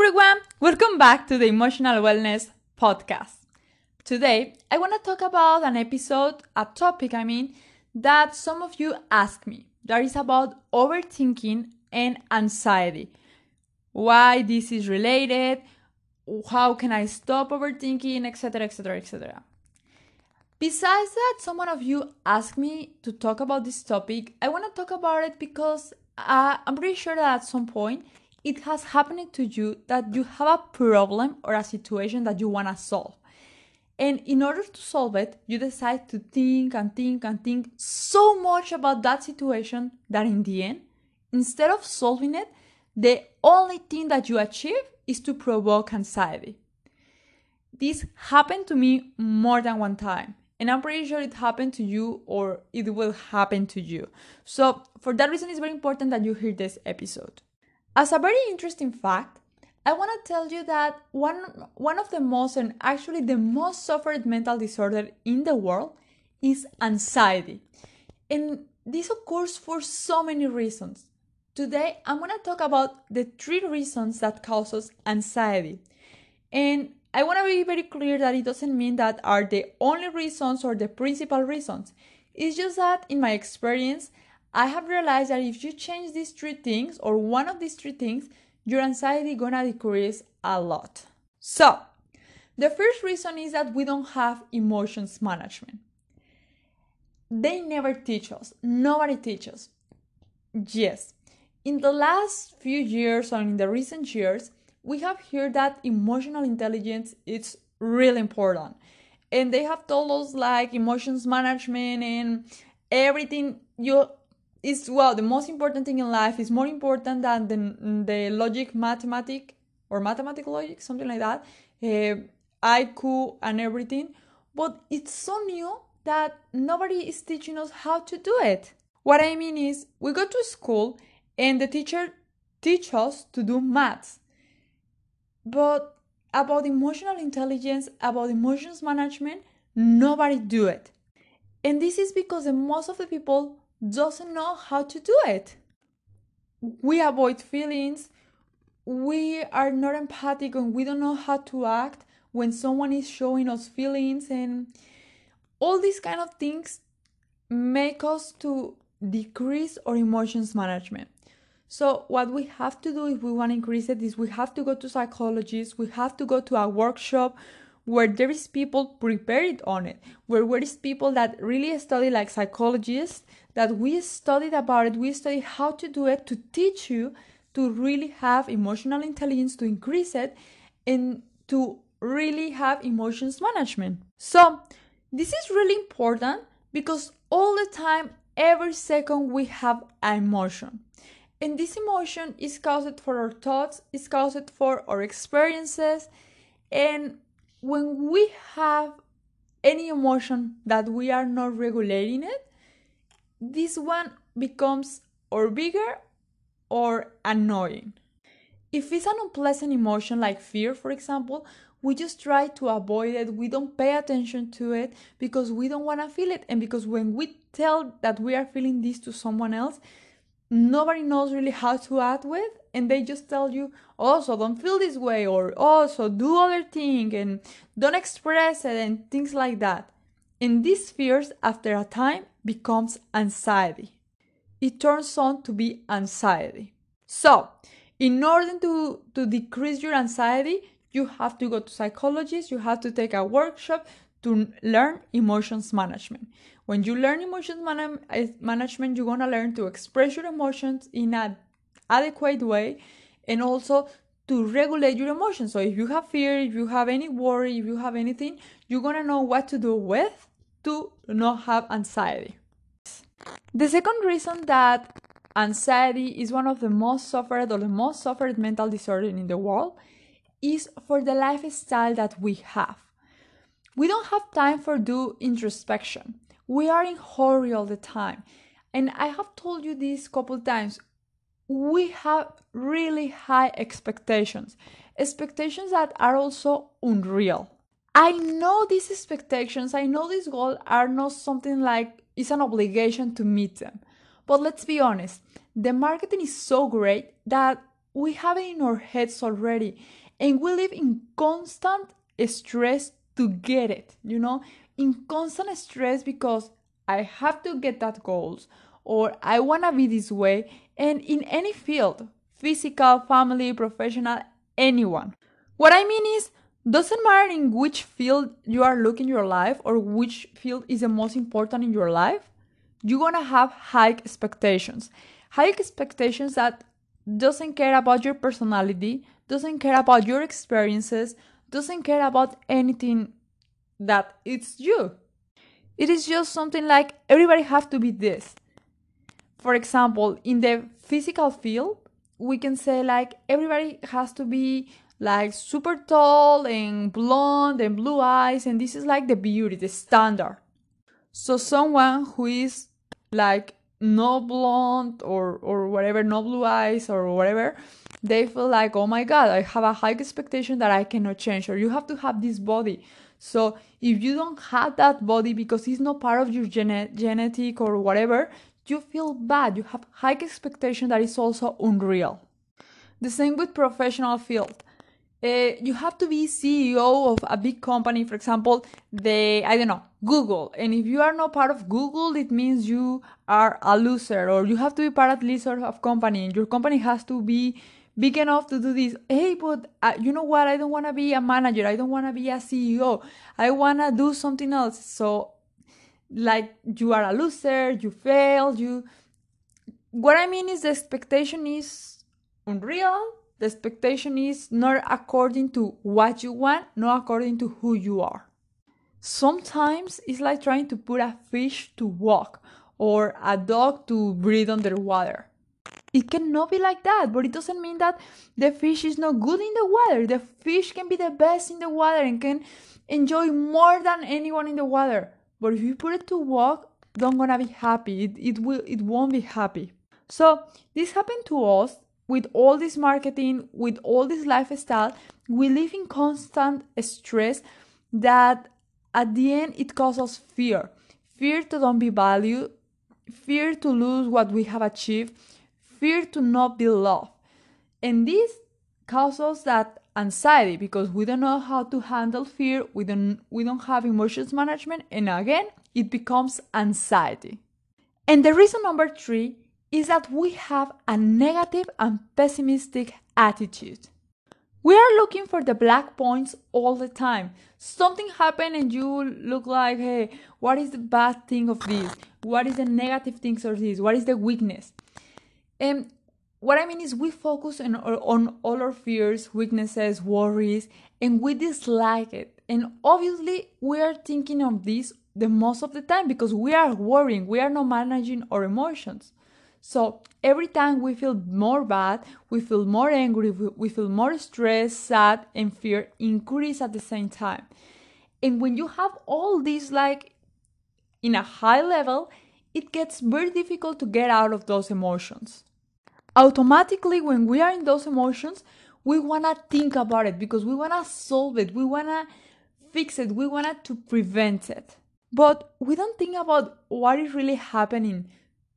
Everyone. Welcome back to the Emotional Wellness Podcast. Today, I want to talk about an episode, a topic, I mean, that some of you ask me. That is about overthinking and anxiety. Why this is related, how can I stop overthinking, etc., etc., etc. Besides that, someone of you asked me to talk about this topic. I want to talk about it because uh, I'm pretty sure that at some point it has happened to you that you have a problem or a situation that you want to solve. And in order to solve it, you decide to think and think and think so much about that situation that in the end, instead of solving it, the only thing that you achieve is to provoke anxiety. This happened to me more than one time, and I'm pretty sure it happened to you or it will happen to you. So, for that reason, it's very important that you hear this episode. As a very interesting fact, I want to tell you that one, one of the most and actually the most suffered mental disorder in the world is anxiety. And this occurs for so many reasons. Today, I'm going to talk about the three reasons that causes anxiety. And I want to be very clear that it doesn't mean that are the only reasons or the principal reasons. It's just that in my experience, I have realized that if you change these three things or one of these three things, your anxiety gonna decrease a lot. So, the first reason is that we don't have emotions management. They never teach us. Nobody teaches. Yes. In the last few years or in the recent years, we have heard that emotional intelligence is really important. And they have told us like emotions management and everything you is well the most important thing in life is more important than the, the logic mathematic or mathematic logic something like that uh, iq and everything. But it's so new that nobody is teaching us how to do it. What i mean is we go to school and the teacher teach us to do maths. But about emotional intelligence about emotions management nobody do it. And this is because most of the people doesn't know how to do it. We avoid feelings, we are not empathic, and we don't know how to act when someone is showing us feelings, and all these kind of things make us to decrease our emotions management. So what we have to do if we want to increase it is we have to go to psychologists, we have to go to a workshop where there is people prepared on it, where there is people that really study like psychologists, that we studied about it, we study how to do it to teach you to really have emotional intelligence, to increase it, and to really have emotions management. So this is really important because all the time, every second we have an emotion. And this emotion is caused for our thoughts, is caused for our experiences, and when we have any emotion that we are not regulating it, this one becomes or bigger or annoying. If it's an unpleasant emotion like fear, for example, we just try to avoid it. We don't pay attention to it because we don't want to feel it. And because when we tell that we are feeling this to someone else, nobody knows really how to act with and they just tell you also oh, don't feel this way or also oh, do other thing and don't express it and things like that. And these fears after a time becomes anxiety. It turns on to be anxiety. So in order to to decrease your anxiety you have to go to psychologists you have to take a workshop to learn emotions management. When you learn emotions man- eh, management you're to learn to express your emotions in an adequate way and also to regulate your emotions so if you have fear if you have any worry if you have anything you're to know what to do with to not have anxiety the second reason that anxiety is one of the most suffered or the most suffered mental disorder in the world is for the lifestyle that we have. We don't have time for do introspection. We are in hurry all the time. And I have told you this couple times. We have really high expectations. Expectations that are also unreal. I know these expectations, I know these goals are not something like it's an obligation to meet them. But let's be honest, the marketing is so great that we have it in our heads already and we live in constant stress to get it, you know, in constant stress because I have to get that goals or I want to be this way and in any field, physical, family, professional, anyone. What I mean is doesn't matter in which field you are looking your life or which field is the most important in your life, you're gonna have high expectations. High expectations that doesn't care about your personality, doesn't care about your experiences, doesn't care about anything that it's you. It is just something like everybody have to be this. For example, in the physical field, we can say like everybody has to be like super tall and blonde and blue eyes and this is like the beauty the standard. So someone who is like no blonde or or whatever no blue eyes or whatever they feel like oh my god i have a high expectation that i cannot change or you have to have this body. So if you don't have that body because it's not part of your gene- genetic or whatever you feel bad you have high expectation that is also unreal the same with professional field uh, you have to be CEO of a big company, for example, the I don't know Google, and if you are not part of Google, it means you are a loser, or you have to be part at least of company, and your company has to be big enough to do this. Hey, but uh, you know what? I don't want to be a manager. I don't want to be a CEO. I want to do something else. So, like, you are a loser. You failed. You. What I mean is the expectation is unreal the expectation is not according to what you want, not according to who you are. Sometimes it's like trying to put a fish to walk or a dog to breathe underwater. It cannot be like that, but it doesn't mean that the fish is not good in the water. The fish can be the best in the water and can enjoy more than anyone in the water. But if you put it to work, don't gonna be happy. It, it will it won't be happy. So this happened to us with all this marketing, with all this lifestyle, we live in constant stress that at the end it causes fear. Fear to don't be valued, fear to lose what we have achieved, fear to not be loved. And this causes that anxiety because we don't know how to handle fear, we don't we don't have emotions management, and again it becomes anxiety. And the reason number three is that we have a negative and pessimistic attitude. We are looking for the black points all the time. Something happened and you look like, hey, what is the bad thing of this? What is the negative things of this? What is the weakness? And what I mean is we focus on, on all our fears, weaknesses, worries, and we dislike it. And obviously we are thinking of this the most of the time because we are worrying, we are not managing our emotions. So every time we feel more bad, we feel more angry, we feel more stressed, sad, and fear increase at the same time. And when you have all these like in a high level, it gets very difficult to get out of those emotions. Automatically, when we are in those emotions, we want to think about it because we want to solve it, we want to fix it, we want to prevent it. But we don't think about what is really happening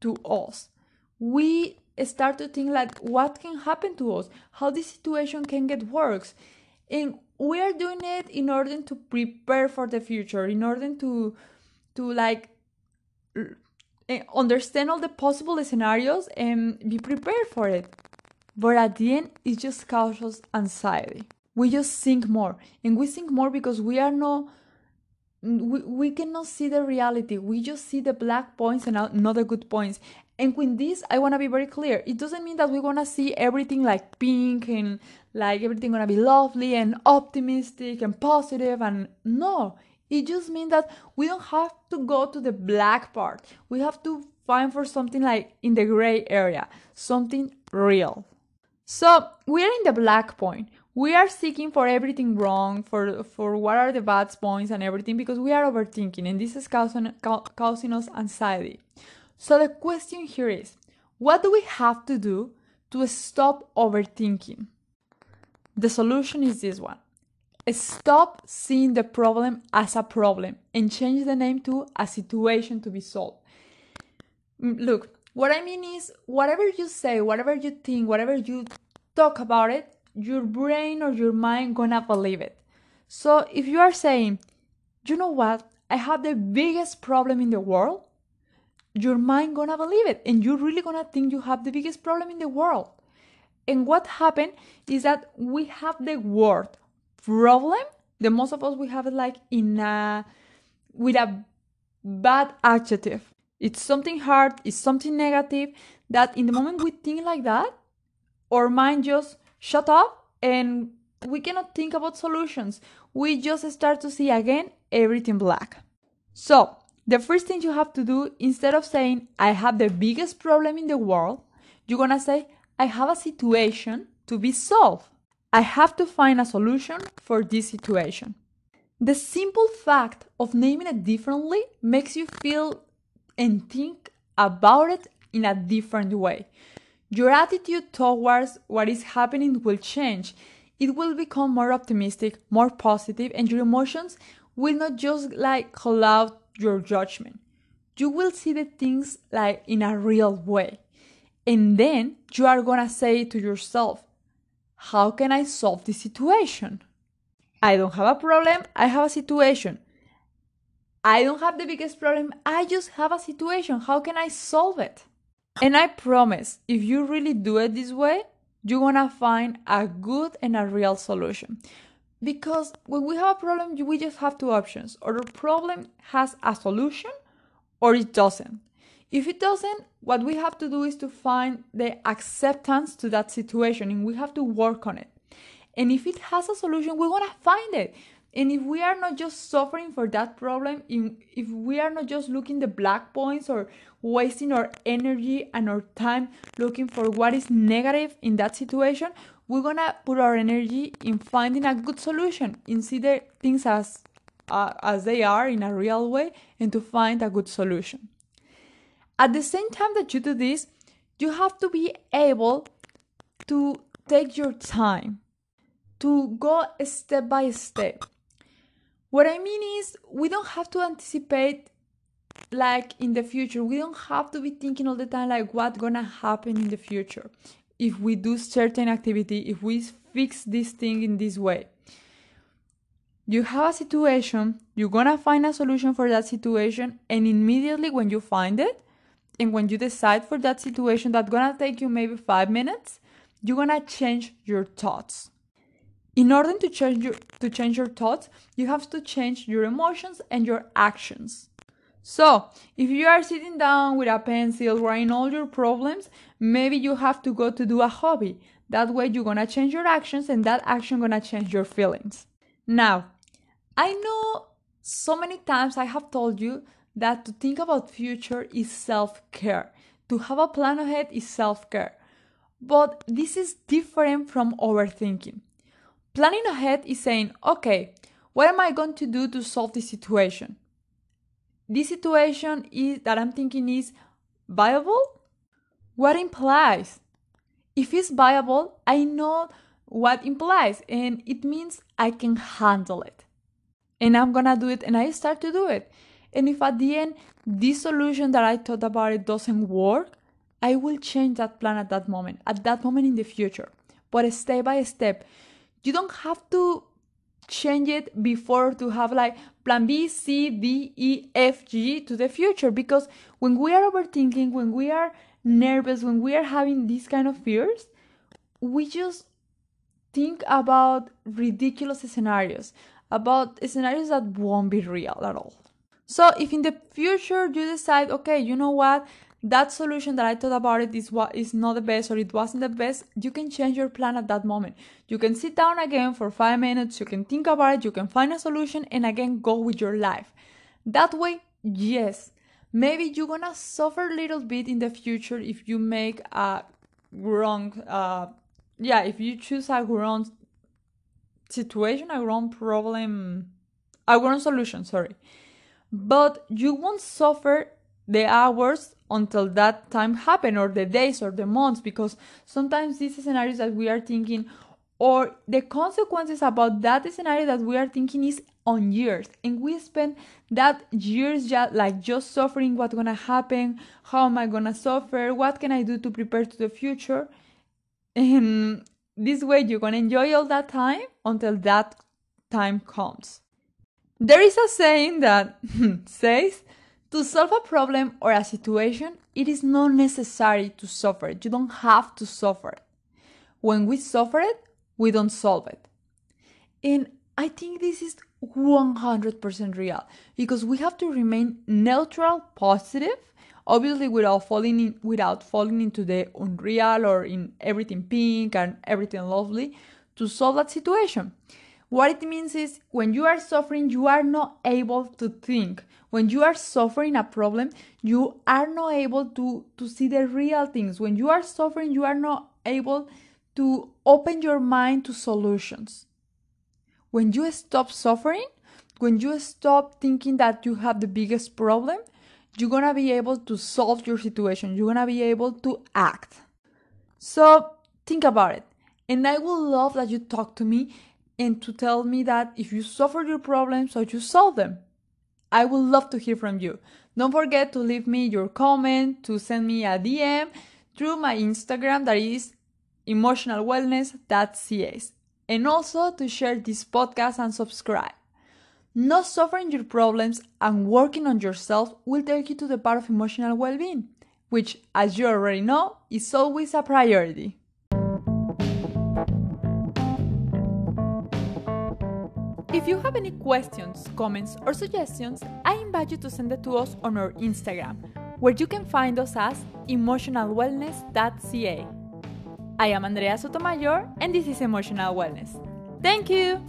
to us. We start to think like what can happen to us? How this situation can get worse? And we are doing it in order to prepare for the future in order to to like Eh, understand all the possible scenarios and be prepared for it but at the end it just causes anxiety we just think more and we think more because we are not we, we cannot see the reality we just see the black points and not the good points and with this, I want to be very clear. It doesn't mean that we want to see everything like pink and like everything going to be lovely and optimistic and positive. And no, it just means that we don't have to go to the black part. We have to find for something like in the gray area, something real. So we're in the black point. we are seeking for everything wrong, for for what are the bad points and everything because we are overthinking and this is causing causing us anxiety. So the question here is, what do we have to do to stop overthinking? The solution is this one. Stop seeing the problem as a problem and change the name to a situation to be solved. Mm, look, what I mean is, whatever you say, whatever you think, whatever you talk about it, your brain or your mind gonna believe it. So if you are saying, you know what, I have the biggest problem in the world, your mind gonna believe it, and you're really gonna think you have the biggest problem in the world. And what happened is that we have the word problem the most of us we have it like in a with a bad adjective. It's something hard it's something negative that in the moment we think like that our mind just shut up and we cannot think about solutions. We just start to see again everything black. So the first thing you have to do instead of saying i have the biggest problem in the world you're gonna say i have a situation to be solved I have to find a solution for this situation. The simple fact of naming it differently makes you feel and think about it in a different way. Your attitude towards what is happening will change. It will become more optimistic, more positive, and your emotions will not just like cloud your judgment. You will see the things like in a real way. And then you are gonna say to yourself, how can I solve this situation? I don't have a problem, I have a situation. I don't have the biggest problem, I just have a situation. How can I solve it? And I promise, if you really do it this way, you're gonna find a good and a real solution. Because when we have a problem, we just have two options or the problem has a solution or it doesn't. If it doesn't, what we have to do is to find the acceptance to that situation and we have to work on it. And if it has a solution, we want to find it. And if we are not just suffering for that problem, if we are not just looking the black points or wasting our energy and our time looking for what is negative in that situation, we're gonna put our energy in finding a good solution, in see the things as uh, as they are in a real way, and to find a good solution. At the same time that you do this, you have to be able to take your time to go step by step. What I mean is, we don't have to anticipate like in the future. We don't have to be thinking all the time like what's gonna happen in the future if we do certain activity, if we fix this thing in this way. You have a situation, you're gonna find a solution for that situation, and immediately when you find it, and when you decide for that situation that's gonna take you maybe five minutes, you're gonna change your thoughts. In order to change your to change your thoughts, you have to change your emotions and your actions. So, if you are sitting down with a pencil writing all your problems, maybe you have to go to do a hobby. That way you're gonna change your actions and that action gonna change your feelings. Now, I know so many times I have told you that to think about future is self-care. To have a plan ahead is self-care. But this is different from overthinking. Planning ahead is saying, okay, what am I going to do to solve this situation? This situation is that I'm thinking is viable? What implies? If it's viable, I know what implies and it means I can handle it. And I'm gonna do it and I start to do it. And if at the end this solution that I thought about it doesn't work, I will change that plan at that moment, at that moment in the future. But step by step, you don't have to change it before to have like plan B, C, D, E, F, G to the future. Because when we are overthinking, when we are nervous, when we are having these kind of fears, we just think about ridiculous scenarios, about scenarios that won't be real at all. So if in the future you decide, okay, you know what, that solution that I thought about it is what is not the best or it wasn't the best, you can change your plan at that moment. You can sit down again for five minutes, you can think about it, you can find a solution, and again go with your life. That way, yes, maybe you're gonna suffer a little bit in the future if you make a wrong, uh, yeah, if you choose a wrong situation, a wrong problem, a wrong solution, sorry. But you won't suffer the hours until that time happen or the days or the months because sometimes these scenarios that we are thinking or the consequences about that scenario that we are thinking is on years. And we spend that years just like just suffering what's gonna happen how am i gonna suffer what can i do to prepare to the future? And this way you're gonna enjoy all that time until that time comes there is a saying that says to solve a problem or a situation it is not necessary to suffer you don't have to suffer when we suffer it we don't solve it. And I think this is 100% real because we have to remain neutral, positive, obviously without falling in, without falling into the unreal or in everything pink and everything lovely to solve that situation. What it means is when you are suffering, you are not able to think. When you are suffering a problem, you are not able to, to see the real things. When you are suffering, you are not able to open your mind to solutions. When you stop suffering, when you stop thinking that you have the biggest problem, you're gonna be able to solve your situation. You're gonna be able to act. So think about it. And I would love that you talk to me and to tell me that if you suffer your problems, or you solve them. I would love to hear from you. Don't forget to leave me your comment, to send me a DM through my Instagram that is emotionalwellness.ca and also to share this podcast and subscribe. Not suffering your problems and working on yourself will take you to the part of emotional well being, which, as you already know, is always a priority. If you have any questions, comments, or suggestions, I invite you to send it to us on our Instagram, where you can find us as emotionalwellness.ca. I am Andrea Sotomayor, and this is Emotional Wellness. Thank you!